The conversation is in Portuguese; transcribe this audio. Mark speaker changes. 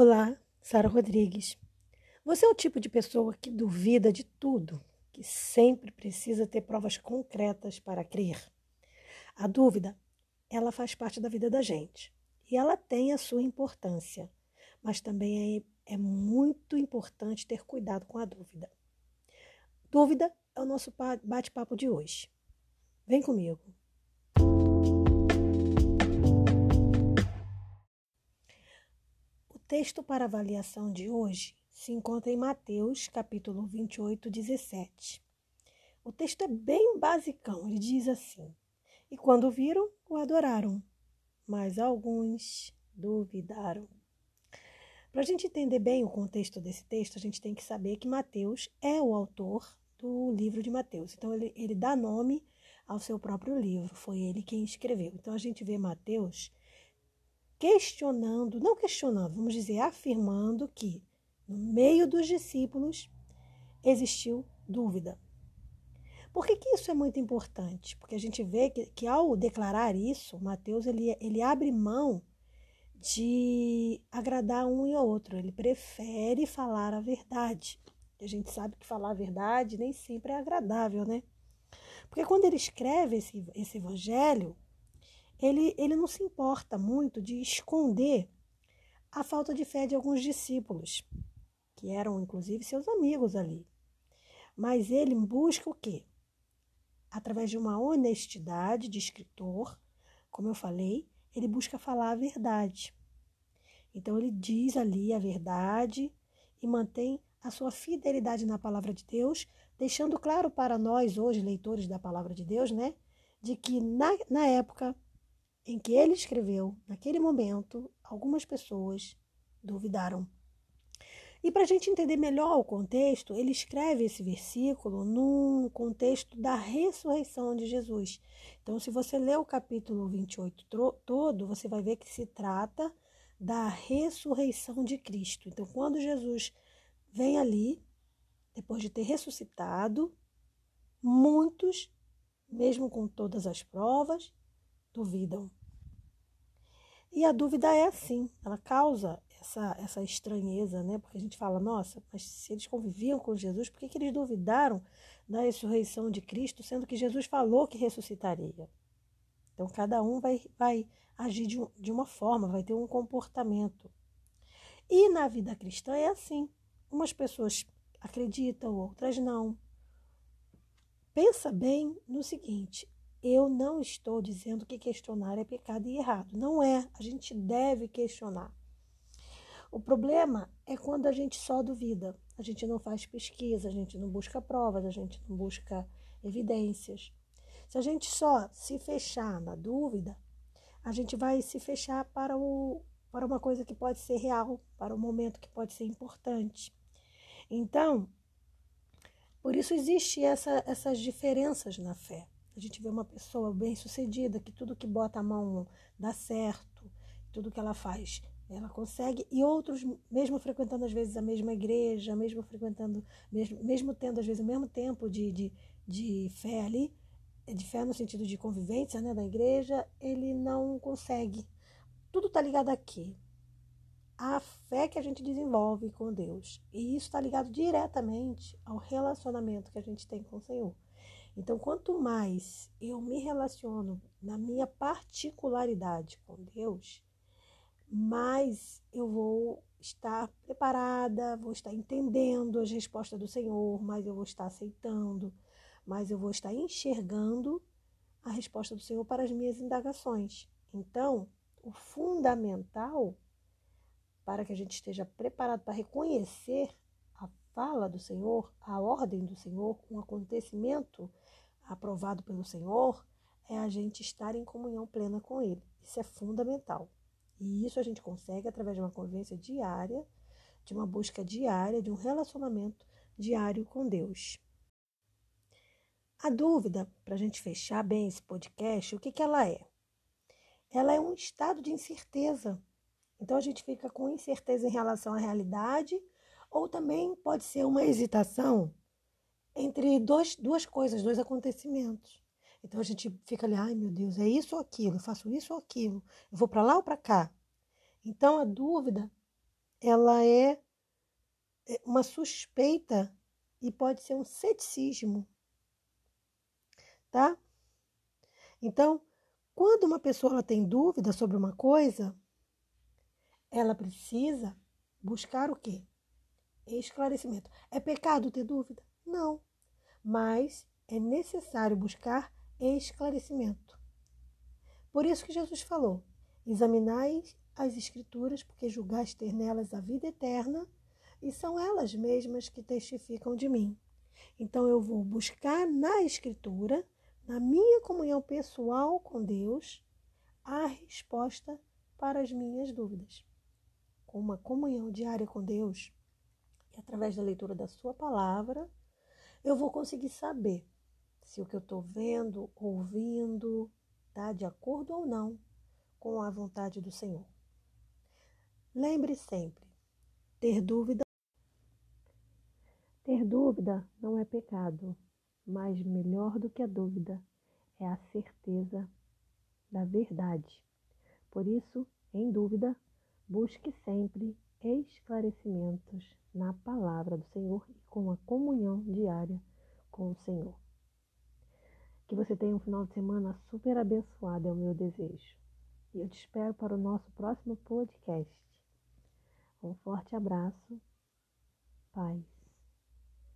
Speaker 1: Olá, Sara Rodrigues. Você é o tipo de pessoa que duvida de tudo, que sempre precisa ter provas concretas para crer. A dúvida, ela faz parte da vida da gente e ela tem a sua importância, mas também é, é muito importante ter cuidado com a dúvida. Dúvida é o nosso bate-papo de hoje. Vem comigo. Texto para avaliação de hoje se encontra em Mateus, capítulo 28, 17. O texto é bem basicão, ele diz assim: E quando viram, o adoraram, mas alguns duvidaram. Para a gente entender bem o contexto desse texto, a gente tem que saber que Mateus é o autor do livro de Mateus. Então, ele, ele dá nome ao seu próprio livro, foi ele quem escreveu. Então, a gente vê Mateus questionando, não questionando, vamos dizer, afirmando que no meio dos discípulos existiu dúvida. Por que, que isso é muito importante? Porque a gente vê que, que ao declarar isso, Mateus ele, ele abre mão de agradar um e outro, ele prefere falar a verdade. E a gente sabe que falar a verdade nem sempre é agradável, né? Porque quando ele escreve esse, esse evangelho, ele, ele não se importa muito de esconder a falta de fé de alguns discípulos, que eram inclusive seus amigos ali. Mas ele busca o quê? Através de uma honestidade de escritor, como eu falei, ele busca falar a verdade. Então ele diz ali a verdade e mantém a sua fidelidade na palavra de Deus, deixando claro para nós hoje, leitores da palavra de Deus, né, de que na, na época em que ele escreveu, naquele momento, algumas pessoas duvidaram. E para a gente entender melhor o contexto, ele escreve esse versículo num contexto da ressurreição de Jesus. Então, se você ler o capítulo 28 todo, você vai ver que se trata da ressurreição de Cristo. Então, quando Jesus vem ali, depois de ter ressuscitado, muitos, mesmo com todas as provas, duvidam. E a dúvida é assim, ela causa essa, essa estranheza, né? Porque a gente fala, nossa, mas se eles conviviam com Jesus, por que, que eles duvidaram da ressurreição de Cristo, sendo que Jesus falou que ressuscitaria? Então, cada um vai, vai agir de, de uma forma, vai ter um comportamento. E na vida cristã é assim. Umas pessoas acreditam, outras não. Pensa bem no seguinte: eu não estou dizendo que questionar é pecado e errado. Não é. A gente deve questionar. O problema é quando a gente só duvida. A gente não faz pesquisa, a gente não busca provas, a gente não busca evidências. Se a gente só se fechar na dúvida, a gente vai se fechar para, o, para uma coisa que pode ser real, para um momento que pode ser importante. Então, por isso existe essa, essas diferenças na fé. A gente vê uma pessoa bem-sucedida, que tudo que bota a mão dá certo, tudo que ela faz ela consegue, e outros, mesmo frequentando às vezes a mesma igreja, mesmo frequentando, mesmo, mesmo tendo às vezes o mesmo tempo de, de, de fé ali, de fé no sentido de convivência né, da igreja, ele não consegue. Tudo está ligado aqui. A fé que a gente desenvolve com Deus. E isso está ligado diretamente ao relacionamento que a gente tem com o Senhor. Então, quanto mais eu me relaciono na minha particularidade com Deus, mais eu vou estar preparada, vou estar entendendo as respostas do Senhor, mais eu vou estar aceitando, mais eu vou estar enxergando a resposta do Senhor para as minhas indagações. Então, o fundamental para que a gente esteja preparado para reconhecer fala do Senhor, a ordem do Senhor, um acontecimento aprovado pelo Senhor, é a gente estar em comunhão plena com Ele. Isso é fundamental. E isso a gente consegue através de uma convivência diária, de uma busca diária, de um relacionamento diário com Deus. A dúvida, para a gente fechar bem esse podcast, o que, que ela é? Ela é um estado de incerteza. Então a gente fica com incerteza em relação à realidade, ou também pode ser uma hesitação entre dois, duas coisas, dois acontecimentos. Então a gente fica ali, ai meu Deus, é isso ou aquilo, eu faço isso ou aquilo, eu vou para lá ou para cá. Então a dúvida ela é, é uma suspeita e pode ser um ceticismo, tá? Então, quando uma pessoa tem dúvida sobre uma coisa, ela precisa buscar o quê? Esclarecimento. É pecado ter dúvida? Não. Mas é necessário buscar esclarecimento. Por isso que Jesus falou: examinai as Escrituras, porque julgais ter nelas a vida eterna, e são elas mesmas que testificam de mim. Então eu vou buscar na Escritura, na minha comunhão pessoal com Deus, a resposta para as minhas dúvidas. Com uma comunhão diária com Deus, e através da leitura da Sua palavra, eu vou conseguir saber se o que eu estou vendo, ouvindo, está de acordo ou não com a vontade do Senhor. Lembre sempre, ter dúvida. Ter dúvida não é pecado, mas melhor do que a dúvida é a certeza da verdade. Por isso, em dúvida, busque sempre esclarecimentos na palavra do Senhor e com a comunhão diária com o Senhor. Que você tenha um final de semana super abençoado, é o meu desejo. E eu te espero para o nosso próximo podcast. Um forte abraço. Paz.